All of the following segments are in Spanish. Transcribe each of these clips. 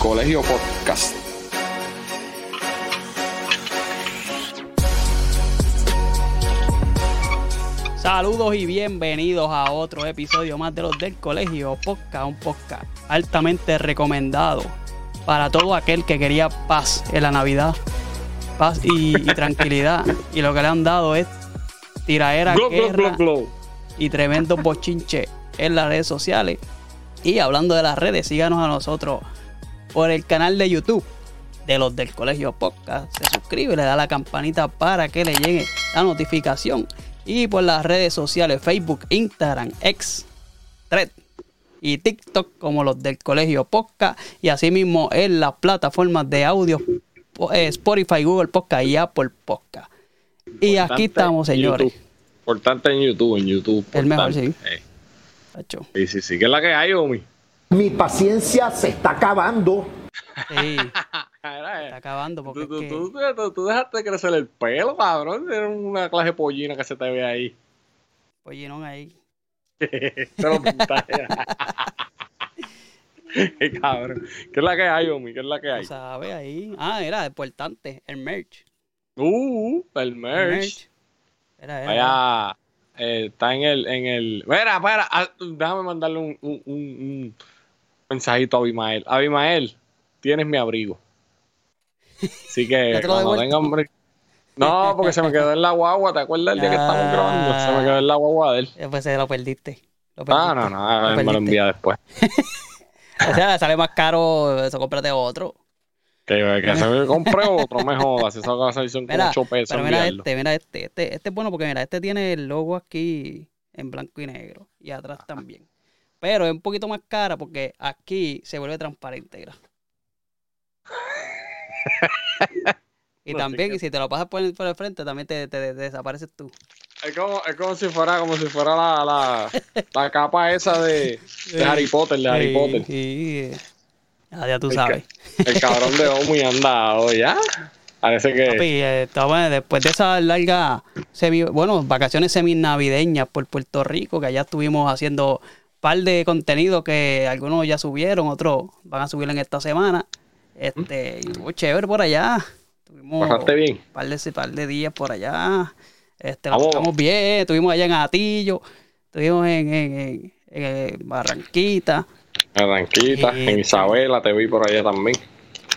Colegio Podcast. Saludos y bienvenidos a otro episodio más de los del Colegio Podcast, un podcast altamente recomendado para todo aquel que quería paz en la Navidad, paz y, y tranquilidad. Y lo que le han dado es tiraera, glo, guerra y tremendo bochinche en las redes sociales. Y hablando de las redes, síganos a nosotros por el canal de YouTube de los del Colegio Podcast. Se suscribe, le da la campanita para que le llegue la notificación. Y por las redes sociales, Facebook, Instagram, X, Thread y TikTok como los del Colegio Podcast. Y asimismo en las plataformas de audio eh, Spotify, Google Podcast y Apple Podcast. Y aquí estamos, señores. YouTube. Importante en YouTube, en YouTube. El mejor, sí. Eh. Sí, sí, sí. ¿Qué es la que hay, Omi? Mi paciencia se está acabando. Sí, está acabando porque Tú, es tú, que- tú, tú- tú dejaste crecer el pelo, cabrón. Era una clase de pollina que se te ve ahí. No ahí. Te lo pintaste. Qué cabrón. ¿Qué es la que hay, Omi? ¿Qué es la que hay? Tú sabes ahí. Ah, era importante. El merch. Uh, el El merch. Era, era. Vaya, eh, está en el, en el. Espera, espera, ah, déjame mandarle un, un, un- un mensajito a Abimael. Abimael, tienes mi abrigo. Así que lo cuando tenga hambre. No, porque se me quedó en la guagua, ¿te acuerdas el día que estábamos Ah. grabando? Se me quedó en la guagua de él. Después se lo perdiste. Lo Ah, no, no, él me lo envía después. O sea, sale más caro. Eso cómprate otro. Que, que se me compré otro, me jodas. Esa cosa son como Mira, 8 pesos pero mira este, mira este, este. Este es bueno porque mira, este tiene el logo aquí en blanco y negro. Y atrás también. Pero es un poquito más cara porque aquí se vuelve transparente. Y No, también, sí que- si te lo pasas por el, por el frente, también te, te- te desapareces tú. Es como, es como si fuera, como si fuera la, la, la capa esa de, de Harry Potter, de Harry Potter. sí. Ya, ya tú El sabes. El cabrón de Omi anda ¿ya? Parece que. Papi, eh, estaba- después de esa larga, semi, bueno, vacaciones semi-navideñas por Puerto Rico, que allá estuvimos haciendo par de contenido que algunos ya subieron, otros van a subir en esta semana. Este, y estuvo chévere por allá. Tuvimos Pasaste bien. un par de, par de días por allá. Este, Vamos. pasamos bien, estuvimos allá en Atillo, estuvimos en, en- en- en Barranquita. Tranquita, Sí, en Isabela te vi por allá también.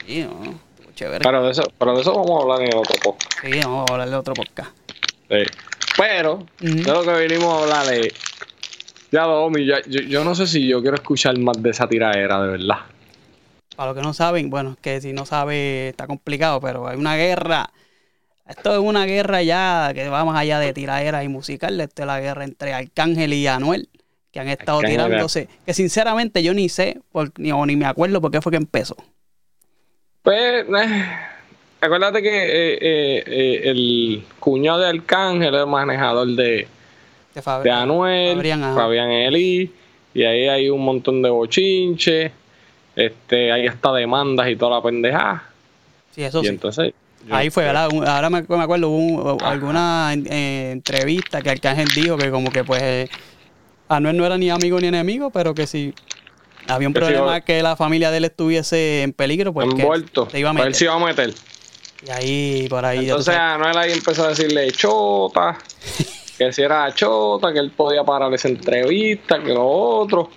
Sí, no, chévere. Pero de eso, pero de eso vamos a hablar en el otro podcast. Sí, vamos a hablar de otro podcast. Sí. Pero, Ujú. de lo que vinimos a hablar es. Ya, Omi, ya- yo, yo no sé si yo quiero escuchar más de esa tiradera, de verdad. Para los que no saben, bueno, es que si no sabe está complicado, pero hay una guerra. Esto es una guerra ya que va más allá de tiraderas y musical. Esto es la guerra entre Arcángel y Anuel, que han estado Arcángel tirándose. Que sinceramente yo ni sé, por- ni, o ni me acuerdo por qué fue que empezó. Pues, eh, acuérdate que eh, eh, el cuñado de Arcángel es el manejador de, De, Fab- de Anuel, Fabián. Eli, y ahí hay un montón de bochinches, este, hay hasta demandas y toda la pendejada. Sí, eso y sí. entonces, Ahí fue, ¿verdad? Un- Ahora me, me acuerdo, hubo un- alguna eh, entrevista que Arcángel dijo que como que pues eh, Anuel no era ni amigo ni enemigo, pero que si había un Que problema que la familia de él estuviese en peligro, pues envuelto, se iba a pues él meter. se iba a meter. Y ahí, por ahí. Entonces. Anuel ahí empezó a decirle chota, que si era chota, que él podía parar esa entrevista, que lo otro.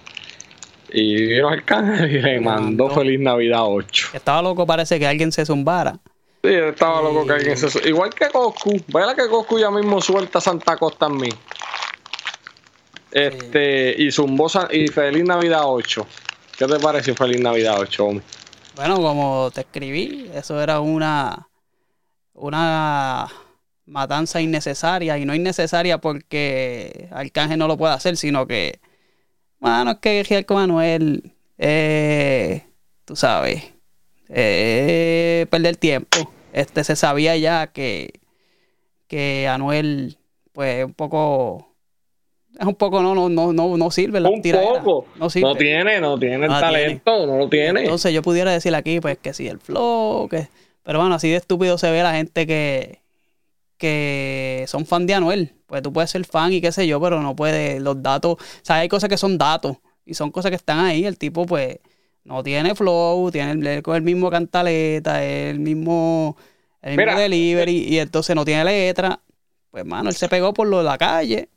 Y vino Arcángel y le mandó. Feliz Navidad 8. Estaba loco, parece que alguien se zumbara. Sí, estaba loco que alguien se... su- Igual que Coscu. Vela que Coscu ya mismo suelta Santa Costa también. Este, y zumbó y Feliz Navidad 8. ¿Qué te pareció Feliz Navidad 8, hombre? Bueno, como te escribí, eso era una, una matanza innecesaria. Y no innecesaria porque Arcángel no lo puede hacer, sino que, bueno, es que con Manuel, eh, tú sabes, eh, perder tiempo. Este se sabía ya que, que Anuel, pues, un poco. Es un poco, no, no, no, no, no sirve la Un tiradera. poco. No sirve. No tiene, no tiene el No talento, no lo tiene. Entonces yo pudiera decir aquí, pues que sí, el flow, que... Pero bueno, así de estúpido se ve la gente que, que son fan de Anuel. Pues tú puedes ser fan y qué sé yo, pero no puedes, los datos, o sea, hay cosas que son datos y son cosas que están ahí. El tipo, pues, no tiene flow, tiene el, el mismo cantaleta, el mismo, el mismo delivery, y entonces no tiene letra. Pues, mano, él se pegó por lo de la calle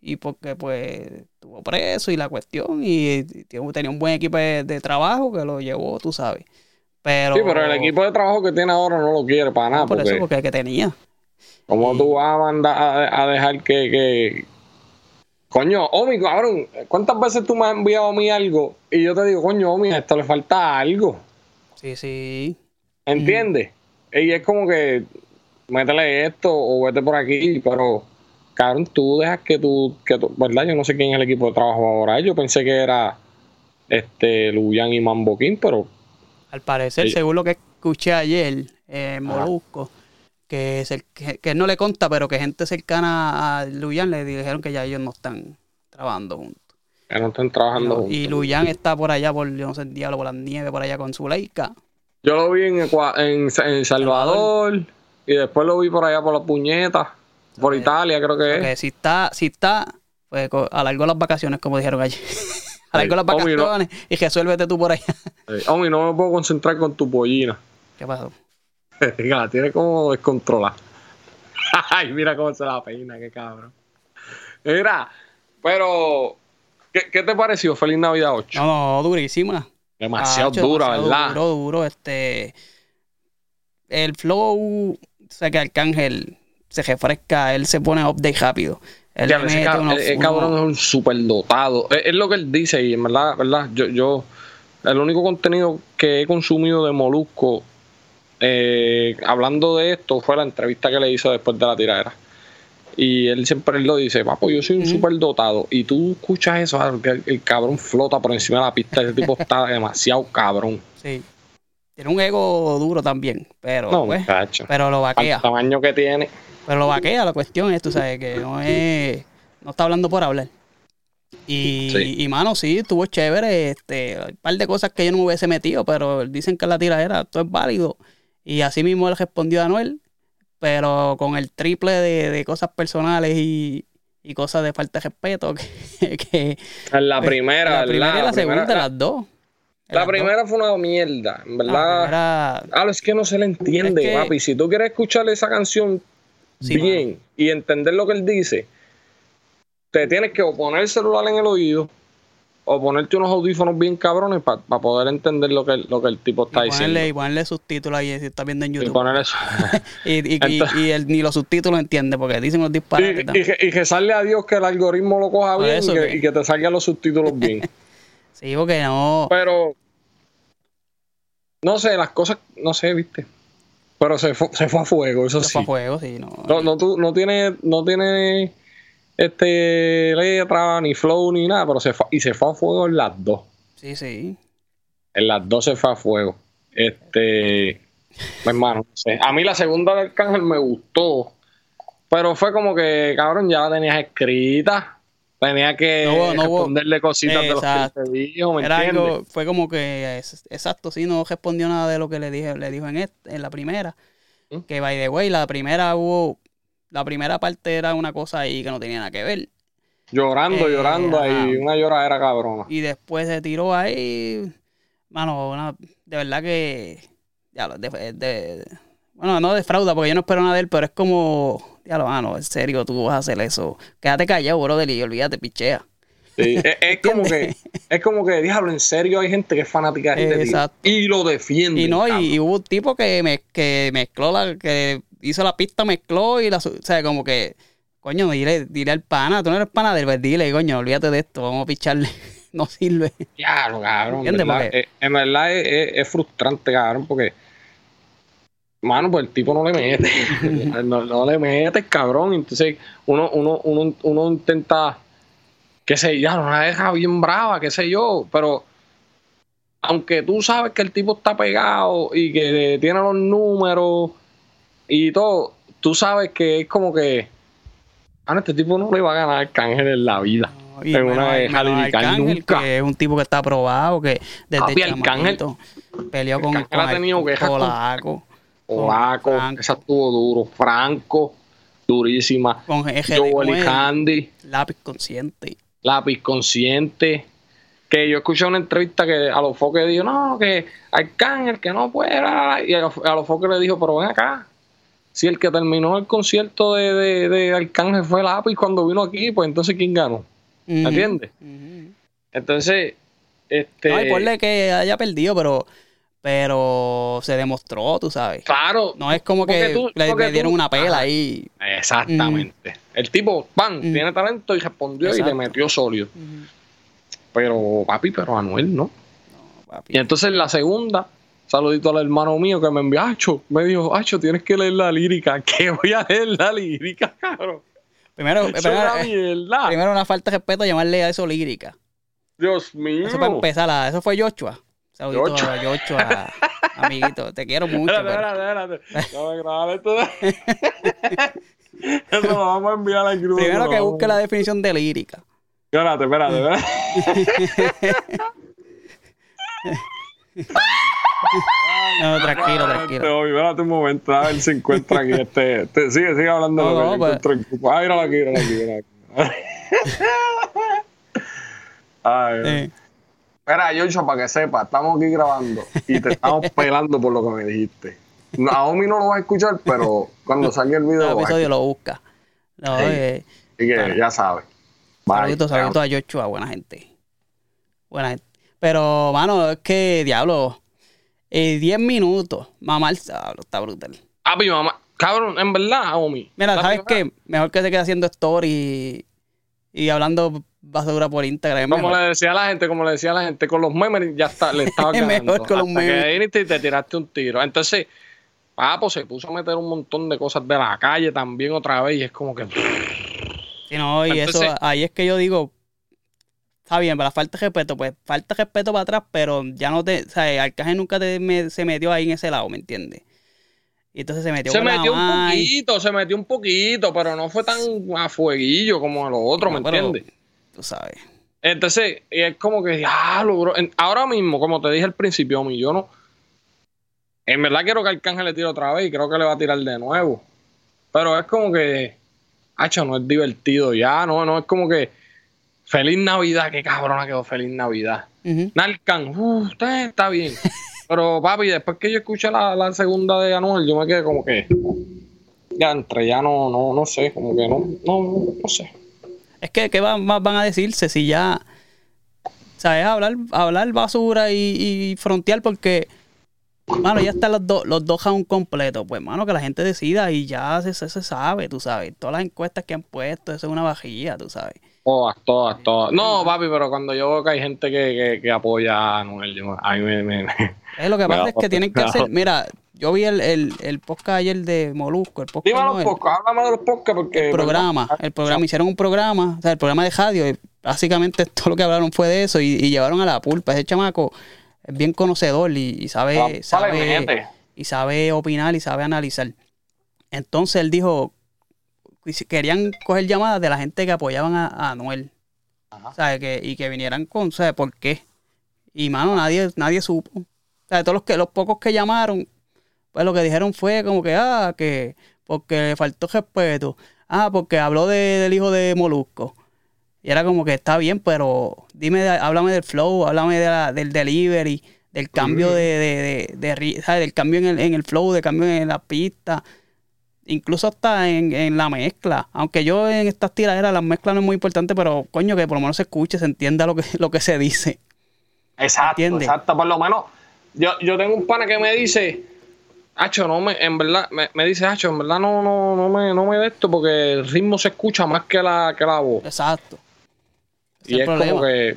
y porque, pues, estuvo preso y la cuestión, y, tenía un buen equipo de, de trabajo que lo llevó, tú sabes. Pero, Sí, pero el equipo de trabajo que tiene ahora no lo quiere para nada. por porque, eso, porque el que tenía. ¿Cómo tú vas a mandar a, a dejar que, que- Coño, Omi, cabrón, ¿cuántas veces tú me has enviado a mí algo y yo te digo, coño, Omi, a esto le falta algo? Sí, sí. ¿Entiendes? Y es como que métele esto o vete por aquí, pero cabrón, tú dejas que tú, que tú- ¿verdad? Yo no sé quién es el equipo de trabajo ahora. Yo pensé que era este Luyan y Mambo King, pero Al parecer, Sí. según lo que escuché ayer, eh, Molusco, que, es el, que, que él no le conta, pero que gente cercana a Luyan le dijeron que ya ellos no están trabajando juntos. que no están trabajando No, juntos. y Luyan está por allá, por, yo no sé, el diablo, por las nieves, por allá con su leica. Yo lo vi en, en, en Salvador y después lo vi por allá por la puñeta, por. Italia creo que es. Si está, si está, pues alargó las vacaciones, como dijeron allí. alargó las Obvio, no. vacaciones y resuélvete tú por allá. Omi, no me puedo concentrar con tu pollina. ¿Qué pasó? la tiene como descontrolada. Ay, mira cómo se la peina, qué cabrón. Mira, pero, ¿qué, qué te pareció Feliz Navidad 8? No, no, durísima. Demasiado dura, demasiado ¿verdad? Duro, duro, este. El flow, sé que Arcángel se refresca, él se pone update rápido. Él Ya, ese cab- unos- el, el unos- cabrón es un superdotado. Es, es lo que él dice y en verdad, verdad, yo, yo, el único contenido que he consumido de Molusco, eh, hablando de esto, fue la entrevista que le hizo después de la tiradera. Y él siempre lo dice, papo, yo soy un Ujú. superdotado. Y tú escuchas eso, ah, el, el cabrón flota por encima de la pista. Ese tipo está demasiado cabrón. Sí. Tiene un ego duro también, pero, No, pues, pero lo vaquea. tamaño que tiene. Pero lo vaquea, la cuestión es, tú sabes, que no es. No está hablando por hablar. Y, Sí. y mano, sí, estuvo chévere. Este, hay un par de cosas que yo no me hubiese metido, pero dicen que la tiradera, todo es válido. Y así mismo él respondió a Anuel, pero con el triple de, de cosas personales y, y cosas de falta de respeto. Que, que la primera, la primera y la segunda, primera- las dos. la Las dos. primera fue una mierda, en La verdad. primera- Ah, es que no se le entiende, Es que- papi. Si tú quieres escuchar esa canción Sí, bien y entender lo que él dice, te tienes que o poner el celular en el oído o ponerte unos audífonos bien cabrones para poder entender lo que, el- lo que el tipo está y ponerle, y diciendo. ponerle subtítulos ahí si estás viendo en Y YouTube. poner eso. Y, y, y- Entonces- y ni los subtítulos entiende porque dicen los disparates. y, y y salga a Dios que el algoritmo lo coja bien eso y, que, y te salgan los subtítulos bien. Sí, porque no. Pero, no sé, las cosas, no sé, viste. Pero se fue, se fue a fuego, eso se sí. fue a juego, sí, no. No, no, tú- no tiene, no tiene este letra, ni flow, ni nada, pero se fue, y se fue a fuego en las dos. Sí, sí. En las dos se fue a fuego. Este, hermano, no sé. A mí la segunda del Arcángel me gustó, pero fue como que, cabrón, ya la tenías escrita. Tenía que No no responderle cositas de lo que Exacto. te dijo, ¿me Era algo, fue como que, exacto, sí, no respondió nada de lo que le dije, le dijo en, este- en la primera. ¿Mm? Que by the way, la primera hubo, la primera parte era una cosa ahí que no tenía nada que ver. Llorando, Eh, llorando ahí, una lloradera cabrona. Y después se tiró ahí. Mano, una- de verdad que. Ya lo, de, de- bueno, no defrauda porque yo no espero nada de él, pero es como. Ya lo, mano, en serio, tú vas a hacer eso. Quédate callado, brother, y olvídate, pichea. Sí, es, es como que, es como que, diablo, en serio hay gente que es fanática de este tío Exacto. y lo defiende. Y no, y hubo un tipo que, me, que mezcló la. que hizo la pista, mezcló y la. O sea, como que. Coño, dile, dile al pana, tú no eres pana de él, pues dile, coño, olvídate de esto, vamos a picharle. no sirve. Diablo, cabrón. En verdad, Porque- eh, en verdad es, es- es frustrante, cabrón, porque. Mano, pues el tipo no le mete. no, no le mete, cabrón. Entonces, uno, uno, uno, uno intenta. Qué sé yo, la deja bien brava, qué sé yo. Pero. Aunque tú sabes que el tipo está pegado y que tiene los números y todo, tú sabes que es como que. Ah, no, este tipo no le va a ganar al cángel en la vida. Y En menos- una de menos Arcángel, nunca. que es un tipo que está aprobado, que desde Papi, Arcángel- peleó con, Arcángel con ha tenido quejas Polaco, Franco. esa estuvo duro. Franco, durísima. con EGD, Joel y Candy, lápiz consciente. lápiz consciente. que yo escuché una entrevista que a los foques dijo, no, que Arcángel, que no fuera. Y a los, a los foques le dijo, pero ven acá. Si el que terminó el concierto de, de, de Arcángel fue Lápiz cuando vino aquí, pues entonces ¿quién ganó? ¿Me entiendes? Entonces, este. No, y ponle que haya perdido, pero, pero se demostró, tú sabes. Claro. No es como que tú- le, dieron tú- una pela ahí. Exactamente. El tipo, pan, Mm. tiene talento y respondió y le metió sólido. Pero, papi, pero Anuel no. No, papi. Y entonces la segunda, saludito al hermano mío que me envió, Acho, me dijo, Acho, tienes que leer la lírica. ¿Qué voy a leer la lírica, cabrón? Primero, eh, primero una falta de respeto llamarle a eso lírica. Dios mío. Eso para empezar, la- eso fue Joshua. Saludito a Joshua, amiguito. Te quiero mucho. Espérate, espérate. Eso lo vamos a enviar al grupo. Primero que busque la definición de lírica. Espérate, espérate, espérate. No, tranquilo, tranquilo. espérate un momento, a ver si encuentra aquí este. este- sigue, sigue hablando de No, lo que no, grupo. Ah, míralo aquí, míralo aquí, míralo aquí. Ay, Espera, Yocho, para que sepa, estamos aquí grabando y te estamos pelando por lo que me dijiste. Naomi no lo va a escuchar, pero cuando salga el video. el episodio lo busca. No, Sí. eh, Así que ya sabes. Saluditos, saluditos a Joshua, buena gente. Buena gente. Pero, mano, es que, diablo, eh, 10 minutos, mamá, está brutal. Ah, mi mamá. Cabrón, en verdad, Naomi. Mira, ¿sabes qué? Mejor que se quede haciendo story y, y hablando basura por Instagram. Como mejor. le decía a la gente, como le decía a la gente, con los memes ya está, le estaba Es ganando. mejor con los hasta memes. que viniste y te tiraste un tiro. Entonces, papo se puso a meter un montón de cosas de la calle también otra vez y es como que... Sí, no, y Entonces- eso, ahí es que yo digo, está bien, para falta de respeto, pues falta de respeto para atrás, pero ya no te, o sea, Arcángel nunca te, me- se metió ahí en ese lado, ¿me entiendes? Y entonces se metió Se la metió un poquito, se metió un poquito, pero no fue tan a fueguillo como lo otro, ¿me No, pero- entiendes? Tú sabes. Entonces, y es como que, bro. En- Ahora mismo, como te dije al principio, mi yo no. En verdad quiero que Arcángel le tire otra vez y creo que le va a tirar de nuevo. Pero es como que, hacho, no es divertido ya, no, no, es como que, feliz Navidad, qué cabrona quedó feliz Navidad. Ujú. Narcan, uh, usted está bien. Pero papi, después que yo escuché la, la segunda de Anuel, yo me quedé como que, ya entre, ya no, no, no sé, como que no, no, no sé. Es que, ¿qué van, más van a decirse si ya, sabes, hablar, hablar basura y, y frontear porque, mano, ya están los, dos los dos rounds completos. Pues, mano, que la gente decida y ya se, se, se sabe, tú sabes. Todas las encuestas que han puesto, eso es una vajilla, tú sabes. Todas, todas, todas. No, papi, pero cuando yo veo que hay gente que, que, que apoya a Anuel, yo, a mí me... me- me- Es lo que pasa es que tienen que hacer, mira, yo vi el, el, el podcast ayer de Molusco, el podcast Dime no, los el- podcasts, háblame de los podcasts porque... el programa, el programa, hicieron un programa, o sea, el programa de radio, y básicamente todo lo que hablaron fue de eso y, y llevaron a la pulpa. Ese chamaco es bien conocedor y, y sabe, Ah, sabe, y sabe opinar y sabe analizar. Entonces él dijo, querían coger llamadas de la gente que apoyaban a, a Anuel. Ajá. O sea, que, y que vinieran con, ¿sabes por qué? Y mano, nadie, nadie supo. O sea, todos los que, los pocos que llamaron, pues lo que dijeron fue como que, ah, que porque le faltó respeto. Ah, porque habló de- del hijo de Molusco. Y era como que está bien, pero dime, háblame del flow, háblame de la- del delivery, del cambio de, de, de- de ¿sabes? del cambio en el, en el flow, del cambio en la pista, incluso hasta en, en la mezcla. Aunque yo en estas tiraderas las mezclas no es muy importante, pero coño, que por lo menos se escuche, se entienda lo que, lo que se dice. Exacto, ¿Entiendes? exacto. Por lo menos, yo, yo tengo un pana que me dice, Hacho, no me, en verdad, me, me dice, Hacho, en verdad no, no, no me, no me de esto porque el ritmo se escucha más que la, que la voz. Exacto. Y es problema. como que,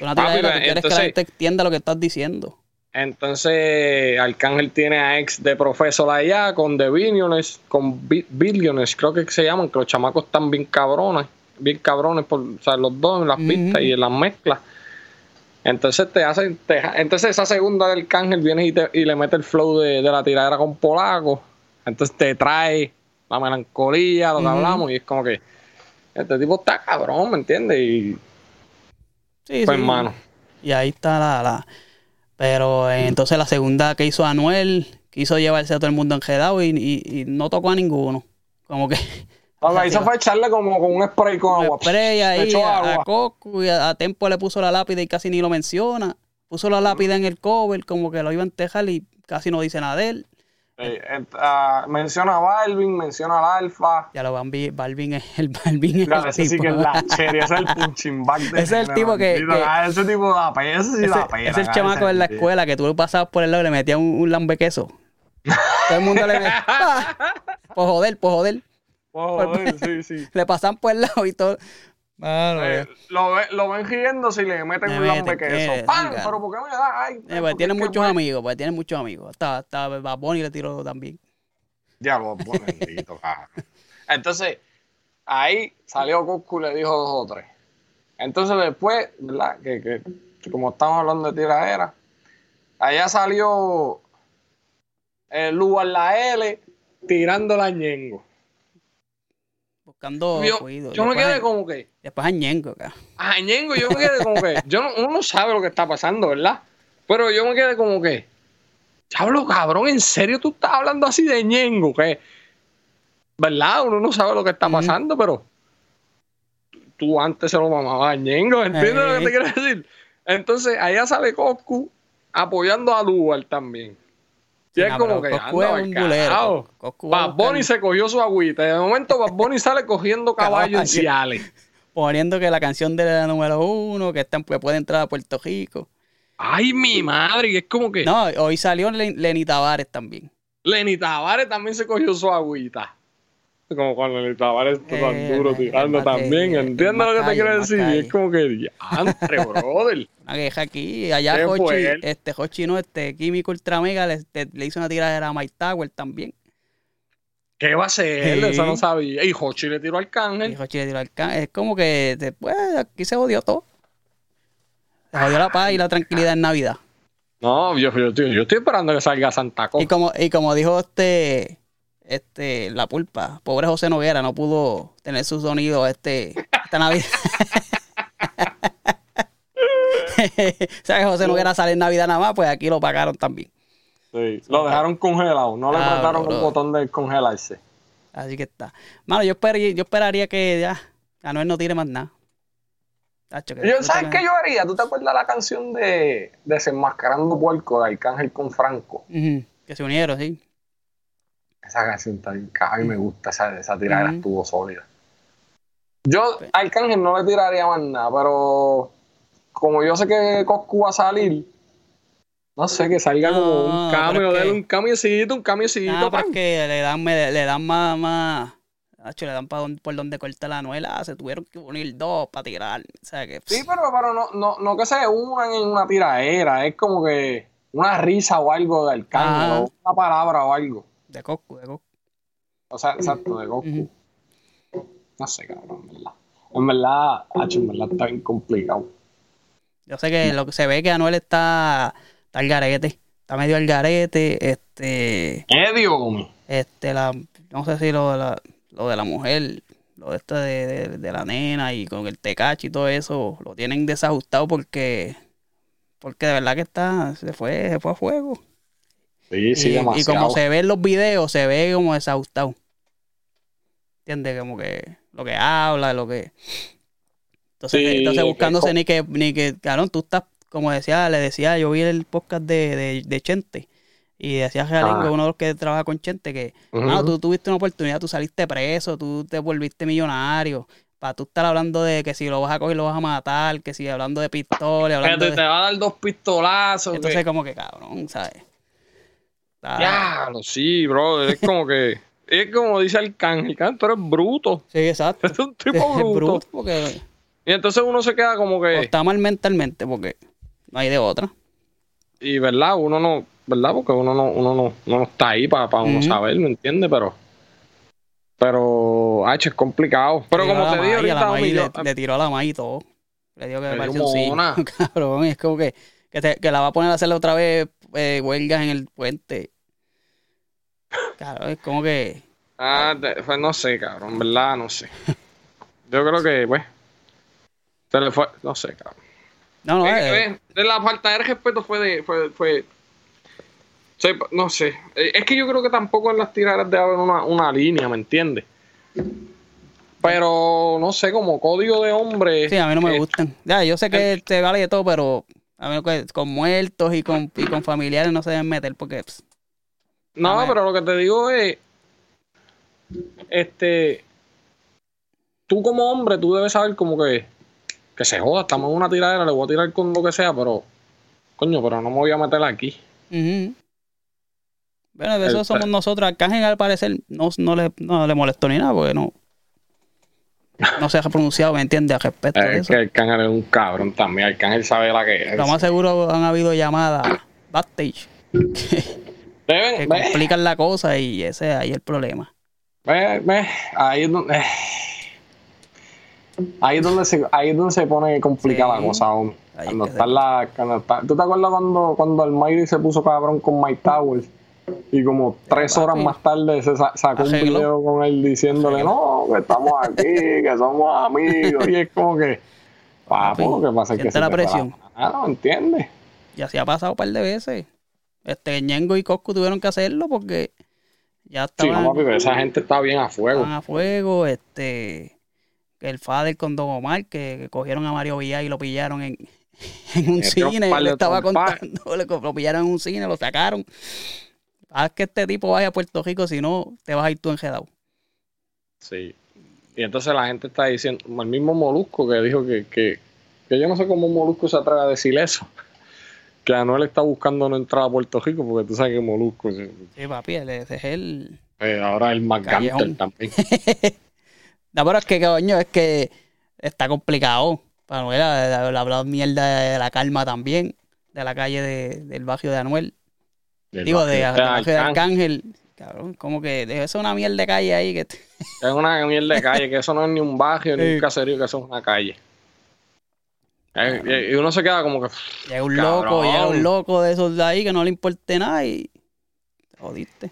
Una tiradera, tú quieres que la gente entienda lo que estás diciendo. Entonces, Arcángel tiene a ex de profesor allá con The Billionaires, con Bi- Billionaires, creo que se llaman, que los chamacos están bien cabrones, bien cabrones, por, o sea, los dos en las pistas y en las mezclas. Entonces te hacen, te- entonces esa segunda del Cángel viene y, te- y le mete el flow de, de la tiradera con Polaco. Entonces te trae la melancolía, lo que hablamos, y es como que este tipo está cabrón, ¿me entiendes? Y Sí, pues sí. hermano. Y ahí está la... la- Pero eh, entonces la segunda que hizo Anuel, quiso llevarse a todo el mundo enredado y, y, y no tocó a ninguno. Como que Lo que hizo fue echarle como con un spray con Un agua. spray ahí echó a, a agua. Coscu y a, a Tempo le puso la lápida y casi ni lo menciona. Puso la lápida en el cover, como que lo iba a entejar y casi no dice nada de él. Eh, eh, ah, menciona a Balvin, menciona al Alfa. Ya lo Balvin, Balvin es el Balvin es Claro, el ese sí tipo. que es la serie, ese es el punching bag de Ese es el tipo que- que- Ah, ese tipo da pena, ese sí Ese, da pena. ese es el ah, chamaco en la sí. escuela que tú lo pasabas por el lado y le metías un, un lambe queso. Todo el mundo le metía. Por joder, por joder. Oh, joder, sí, sí. Le pasaban por el lado y todo. Eh, lo, ve- lo ven riéndose y le meten Le un lambe queso. eh, ¡Pam! Pero ¿por qué me da? Ay, eh, porque pues tiene muchos pues, amigos, pues tiene muchos amigos. Hasta Bad Bunny le tiró también. Diablo, pues, bendito. Entonces, ahí salió Coscu y le dijo dos o tres. Entonces después, ¿verdad? Que, que- que como estamos hablando de tiradera, allá salió el Lugar la L tirando la ñengo. Buscando Yo, cuido. yo me quedé a- como que, Después a Ñengo acá. a ñengo, yo me quedé como que, yo no, uno no sabe lo que está pasando, ¿verdad? Pero yo me quedé como que, Diablo, cabrón, ¿en serio tú estás hablando así de ñengo? Que, ¿verdad? Uno no sabe lo que está Ujú. pasando, pero tú antes se lo mamabas a ñengo, ¿entiendes lo que te Eh. quiero decir? Entonces, allá sale Coscu apoyando a Lugar también. Y Sí, es como que, Coscu anda, es un bulero, Bad Bunny se cogió su agüita. y De momento, Bad Bunny sale cogiendo caballo en. Ciales. Poniendo que la canción de la número uno, que, está, que puede entrar a Puerto Rico. Ay, mi madre, que es como que No, hoy salió Len- Lenny Tavares también. Lenny Tavares también se cogió su agüita. Como cuando Lenny Tavares está tan Eh, duro eh, tirando que- también. ¿Entiendes lo que te quiero decir? Y es como que diantre, brother. Una queja aquí. Allá Hochi, este Hochi no, este Químico Ultra Mega le, te- le hizo una tiradera a Mike Tower también. ¿Qué va a hacer? Sí. Eso no sabía. Y Hochi le tiró al Y cángel. Hochi le tiró al can- Es como que después aquí se jodió todo. Se jodió la paz y la tranquilidad en Navidad. No, yo, yo, estoy- yo estoy esperando que salga Santa Y Cosa. como, y como dijo este, este, la pulpa, pobre José Noguera no pudo tener su sonido este, esta Navidad. o sea que José Noguera sale en Navidad nada más, pues aquí lo pagaron también. Sí, lo dejaron congelado. No le Ah, apretaron el bro. botón de congelarse. Así que está. Mano, yo esperaría, yo esperaría que ya Anuel no tire más nada. Tacho, que Yo, ¿Sabes qué yo haría? ¿Tú te acuerdas la canción de Desenmascarando Puerco de Arcángel con Franco? Que se unieron, sí. Esa canción está bien caja y me gusta, esa, esa tiradera Ujú. estuvo sólida. Yo a Arcángel no le tiraría más nada, pero como yo sé que Coscu va a salir, no sé, que salga como un cambio él, un cambiecito, un cambiecito. No, pero es que le dan, me- le dan más, más. Le dan pa don- por donde corta la nuela. Se tuvieron que unir dos para tirar. O sea que. Sí, pero, pero no, no, no que se unan en una tiradera, es como que una risa o algo de Arcángel, o una palabra o algo. De Coscu, de Coscu. O sea, exacto, de Goku. No sé, cabrón, en verdad. En verdad, hacho, en verdad está bien complicado. Yo sé que lo que se ve que Anuel está, está al garete. Está medio al garete. Este. Medio. Este, la. No sé si lo de la, lo de la mujer. Lo de esto de, de- de la nena y con el tecachi y todo eso. Lo tienen desajustado porque. Porque de verdad que está. Se fue, se fue a fuego. Sí, sí, y, como se ve en los videos, se ve como desajustado. ¿Entiendes? Como que lo que habla, lo que. Entonces, Sí, entonces buscándose ni que, ni que, claro, tú estás, como decía, le decía, yo vi el podcast de, de, de Chente. Y decía Realengo, Ah. uno de los que trabaja con Chente, que Ujú. mano, tú tuviste una oportunidad, tú saliste preso, tú te volviste millonario. Para tú estar hablando de que si lo vas a coger lo vas a matar, que si hablando de pistola, Que hablando te, de... te va a dar dos pistolazos. Entonces que- como que cabrón, ¿sabes? Está- Diablo, sí, bro. Es como que. Es como dice Arcángel, tú eres bruto. Sí, exacto. Es un tipo Es bruto. bruto porque Y entonces uno se queda como o que. está mal mentalmente porque no hay de otra. Y verdad, uno no. ¿Verdad? Porque uno no, uno no, no está ahí para uno Ujú. saber, ¿me entiendes? Pero. Pero. Hacho, es complicado. Pero como te digo ahorita, le, tiró a la May y todo. Le dio que Le me pareció un. Cabrón, es como que, que, te- que la va a poner a hacerle otra vez eh, huelgas en el puente. Claro, es como que. Ah, de- pues no sé, cabrón, ¿verdad? No sé. Yo creo que, pues. Se le fue. No sé, cabrón. No, no, Es- eh, es- de la falta de respeto fue de. Fue, fue, no sé. Eh, Es que yo creo que tampoco en las tiradas debe haber una, una línea, ¿me entiendes? Pero no sé, como código de hombre. Sí, a mí no me eh, gustan. Ya, yo sé que te vale de todo, pero a mí con muertos y con, y con familiares no se deben meter porque No, pero lo que te digo es. Este. Tú como hombre, tú debes saber como que. Que se joda, estamos en una tiradera, le voy a tirar con lo que sea, pero. Coño, pero no me voy a meter aquí. Ujú. Bueno, de eso El- somos nosotros. Arcángel, al parecer, no, no, le, no le molestó ni nada, porque no, no se ha pronunciado, ¿me entiendes? Al respecto de Es eso. que Arcángel es un cabrón también. Arcángel sabe la que es. Lo más seguro han habido llamadas backstage Deben- que complican la cosa y ese es ahí el problema. ve, ve, ahí es donde. eh. Ahí es donde se, ahí es donde se pone complicada Sí. la cosa. Ahí Cuando está la, cuando está- ¿Tú te acuerdas cuando, cuando Almighty se puso cabrón con Mike Towers? Y como tres horas más tarde se sa- sacó un video con él diciéndole, no, que estamos aquí, que somos amigos. Y es como que, lo que pasa que la presión. Ah, no, ¿entiendes? Y así ha pasado un par de veces. Este Ñengo y Coscu tuvieron que hacerlo porque ya Sí, estaban, no, papi, pero esa gente está bien a fuego. estaban a fuego. Este el Fader con Don Omar, que, que cogieron a Mario Villar y lo pillaron en, en un cine. Él estaba contando, le- lo pillaron en un cine, lo sacaron. Haz que este tipo vaya a Puerto Rico, si no, te vas a ir tú enredado. Sí. Y entonces la gente está diciendo, el mismo Molusco que dijo que, que, que yo no sé cómo Molusco se atreve a decir eso. Que Anuel está buscando no entrar a Puerto Rico porque tú sabes que Molusco eh, Sí, papi, ese es el. eh, ahora es el gánster también. No, pero es que, coño, es que está complicado. Para Anuel, ha ha hablado mierda de la calma también, de la calle de- del barrio de Anuel. Del Digo, de, de barrio de Arcángel. Arcángel. Cabrón, como que eso es una mierda de calle ahí. que Es una mierda de calle, que eso no es ni un barrio ni un caserío, que eso es una calle. Eh, y uno se queda como que. Llega un Cabrón. loco, llega un loco de esos de ahí que no le importe nada y te jodiste.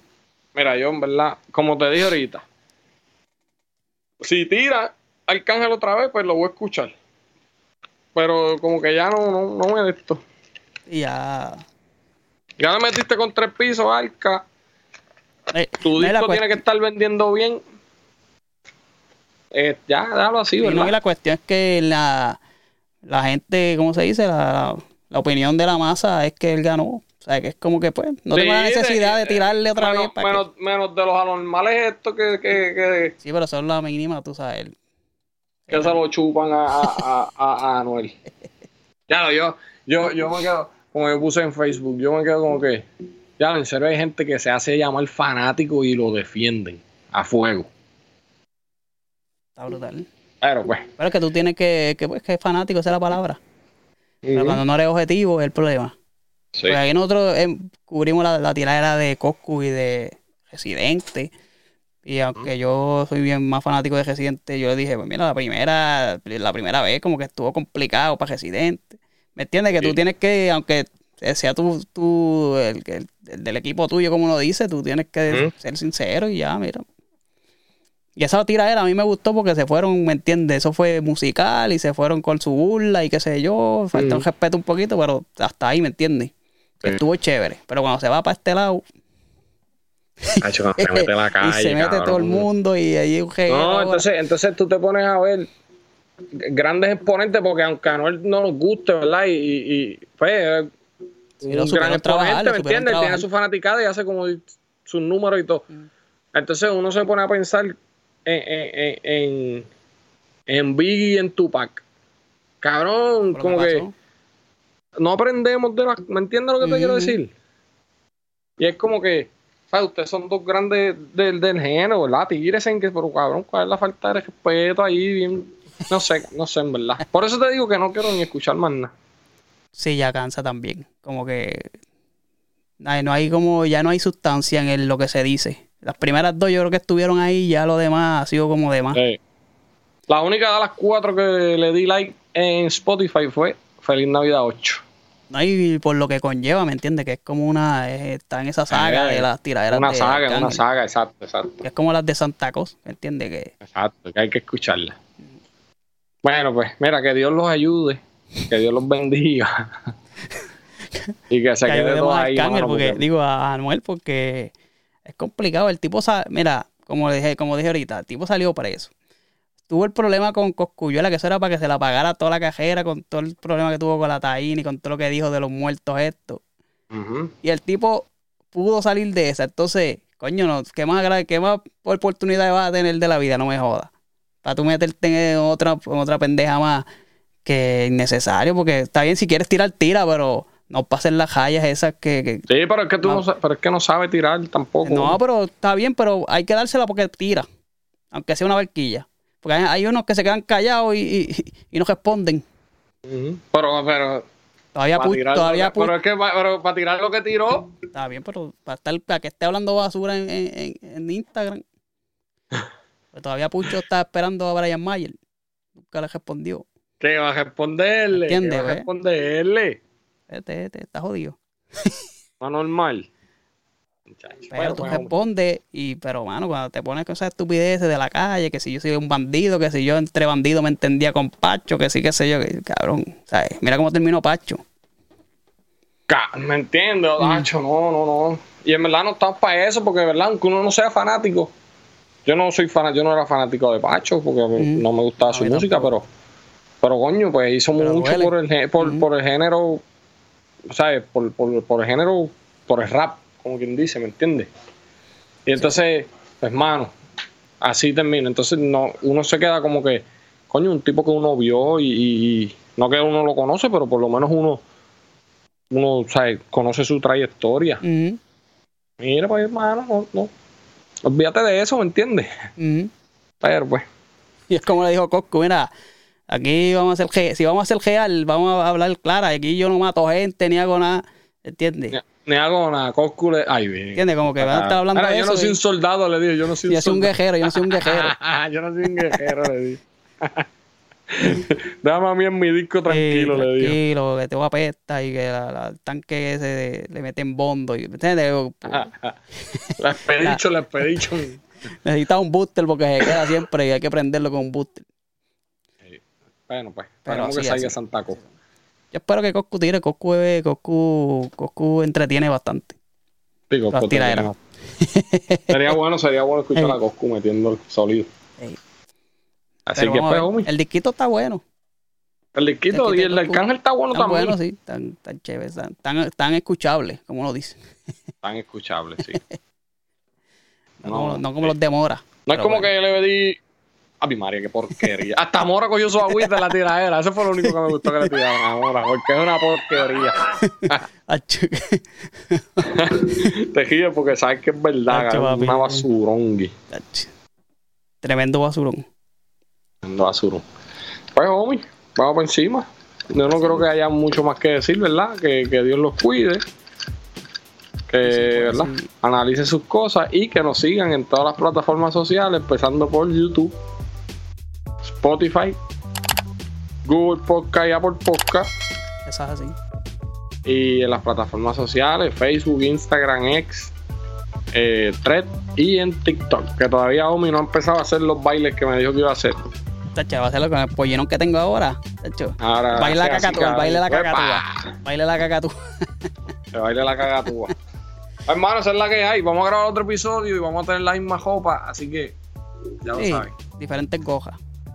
Mira, yo en verdad, como te dije ahorita, si tira Arcángel otra vez, pues lo voy a escuchar. Pero como que ya no, no, no me de esto. Ya. Ya le metiste con tres pisos, Arca. Eh, Tu no, disco cuest- tiene que estar vendiendo bien. Eh, ya, déjalo así, y no, ¿verdad? y la cuestión es que la, la gente, ¿cómo se dice? La, la opinión de la masa es que él ganó. O sea, que es como que pues, no tengo la Sí, necesidad de, tirarle otra menos, vez. para que- menos, menos de los anormales estos que, que, que, Sí, pero son la mínima, tú sabes. que se lo chupan a, a, a, a- Anuel. Ya, yo, yo, yo me quedo, como yo puse en Facebook, yo me quedo como que, ya, en serio hay gente que se hace llamar fanático y lo defienden a fuego. Está brutal. Pero pues, Pero es que tú tienes que, que, pues, que es fanático, esa es la palabra. Pero cuando no eres objetivo es el problema. sí. Porque aquí nosotros eh, cubrimos la, la tiradera de Coscu y de Residente. Y aunque yo soy bien más fanático de Residente, yo le dije, pues mira, la primera, la primera vez como que estuvo complicado para Residente. ¿Me entiendes? Que tú Sí. tienes que, aunque sea tú, tú el, el- el del equipo tuyo, como uno dice, tú tienes que ser sincero y ya, mira. Y esa tiradera a mí me gustó porque se fueron, ¿me entiendes? Eso fue musical y se fueron con su burla y qué sé yo. Falta un Ujú. respeto un poquito, pero hasta ahí, ¿me entiendes? Sí. Estuvo chévere. Pero cuando se va para este lado Hacho, se mete la y calle, se mete todo el mundo y ahí un No, entonces, entonces tú te pones a ver grandes exponentes, porque aunque a Anuel no nos guste, ¿verdad? Y, y, y, pues, es Sí, un gran exponente, ¿me entiendes? Tiene su fanaticada y hace como sus números y todo. Entonces uno se pone a pensar en, en, en, en, en Biggie y en Tupac. Cabrón, como que no aprendemos de las... ¿Me entiendes lo que te quiero decir? Y es como que, ¿sabes? Ustedes son dos grandes del, del género, ¿verdad? Tírense en que, pero cabrón, ¿cuál es la falta de respeto ahí? Bien, no sé, no sé, en verdad. Por eso te digo que no quiero ni escuchar más nada. Sí, ya cansa también. Como que ay, no hay como, ya no hay sustancia en el- lo que se dice. Las primeras dos yo creo que estuvieron ahí, ya lo demás ha sido como demás. Sí. La única de las cuatro que le di like en Spotify fue Feliz Navidad 8. No hay por lo que conlleva, ¿me entiendes? Que es como una, es- está en esa saga Eh, de las tiraderas Una de saga, Arcángel. una saga, exacto, exacto. Que es como las de Santa Cruz, ¿me entiendes? Que Exacto, que hay que escucharla. Bueno, pues mira, que Dios los ayude, que Dios los bendiga. y que se que quede todo ahí. Arcángel, mano, porque, porque- digo a Anuel, porque es complicado. El tipo, sa- mira, como dije, como dije ahorita, el tipo salió preso. tuvo el problema con Coscuyuela, que eso era para que se la pagara toda la cajera, con todo el problema que tuvo con la Taína y con todo lo que dijo de los muertos esto. Y el tipo pudo salir de esa. Entonces, coño, no, ¿qué más, qué más oportunidades vas a tener de la vida? No me jodas. Para tú meterte en otra, en otra pendeja más que innecesario, porque está bien si quieres tirar, tira, pero no pasen las rayas esas que... que- Sí, pero es que tú no, No. pero es que no sabe tirar tampoco. no, pero está bien, pero hay que dársela porque tira, aunque sea una barquilla. Porque hay, hay unos que se quedan callados y, y- y no responden. Pero, pero, Todavía, para pu- tirar, todavía pero es que pa- pero para tirar lo que tiró, Está bien, pero para, estar, para que esté hablando basura en, en- en- en Instagram. Pues todavía Pucho está esperando a Brian Mayer. Nunca le respondió. ¿qué va a responderle? ¿Qué va a responderle? Este, este está jodido. No normal. Muchacho. Pero Bueno, tú respondes, y, pero mano, cuando te pones con esas estupideces de la calle, que si yo soy un bandido, que si yo entre bandido me entendía con Pacho, que sí, qué sé yo, que, cabrón. ¿sabes? Mira cómo terminó Pacho. ¿Me entiendes? Mm. Nacho, no, no, no. Y en verdad no estamos para eso, porque de verdad, aunque uno no sea fanático, yo no soy fan, yo no era fanático de Pacho, porque Mm. no me gustaba su música, pero, pero coño, pues hizo Pero mucho duele. por el, por, Ujú. por el género, ¿sabes? Por, por, por el género, por el rap, como quien dice, ¿me entiendes? Y entonces, pues, mano, así termina. Entonces, no, uno se queda como que, coño, un tipo que uno vio y, y- y no que uno lo conoce, pero por lo menos uno, uno, ¿sabes? Conoce su trayectoria. Ujú, Mira, pues, hermano, no, no. Olvídate de eso, ¿me entiendes? ujú. Pero, pues, Y es como le dijo Coscu, mira, aquí vamos a hacer, si vamos a hacer real, vamos a hablar clara, aquí yo no mato gente ni hago nada, ¿entiendes? ni, ni hago nada. Coscu le- Ay, bien. ¿Entiendes? Como que van a estar hablando Mira, de yo eso no soy y- un soldado, le digo. Yo no soy un Yo soy un guerrero, yo no soy un guerrero. yo no soy un guerrero, le digo. Déjame a mí en mi disco tranquilo, Sí, le digo. tranquilo, que te va a apesta y que la- la- el tanque ese de- le meten bondo. Y, ¿Entiendes? La expedition, la expedition. Necesitas un booster porque se queda siempre y hay que prenderlo con un booster. Bueno, pues, Pero que salga así. Santa Cosa. Yo espero que Coscu tire. Coscu, Coscu, Coscu entretiene bastante. Pues, tiraderas. Sería bueno, sería bueno escuchar a Coscu metiendo el sólido. Ey. Así Pero que, pues, el disquito está bueno. el disquito y el Arcángel está bueno Están también. buenos, sí. Están, están chéveres. Están, están, están escuchables, como uno dice. Tan escuchables, sí. No, No, como, no como sí. los de Mora. No es como bueno. que le di. A mi María, qué porquería. Hasta Mora cogió su agüita en la tiradera. Eso fue lo único que me gustó que le tiraron a Mora, porque es una porquería. Acho, Te ríes porque sabes que es verdad, papi. una acho. Tremendo basurón. Una basurón. Pues, homie, vamos por encima. Yo no creo que haya mucho más que decir, ¿verdad? Que, que Dios los cuide. Que, ¿verdad? sí. Analicen sus cosas y que nos sigan en todas las plataformas sociales, empezando por YouTube, Spotify, Google Podcast y Apple Podcast. Eso es así. y en las plataformas sociales, Facebook, Instagram, X, eh, Thread y en TikTok, que todavía Omi no ha empezado a hacer los bailes que me dijo que iba a hacer. Tacho, va a hacerlo con el pollinón que tengo ahora. Tacho. Ahora Baile la cacatúa, baile la cacatúa. Baile la cacatúa. Que baile la cagatúa. Hermano, esa es la que hay. Vamos a grabar otro episodio y vamos a tener la misma ropa, así que ya lo saben. diferentes gojas.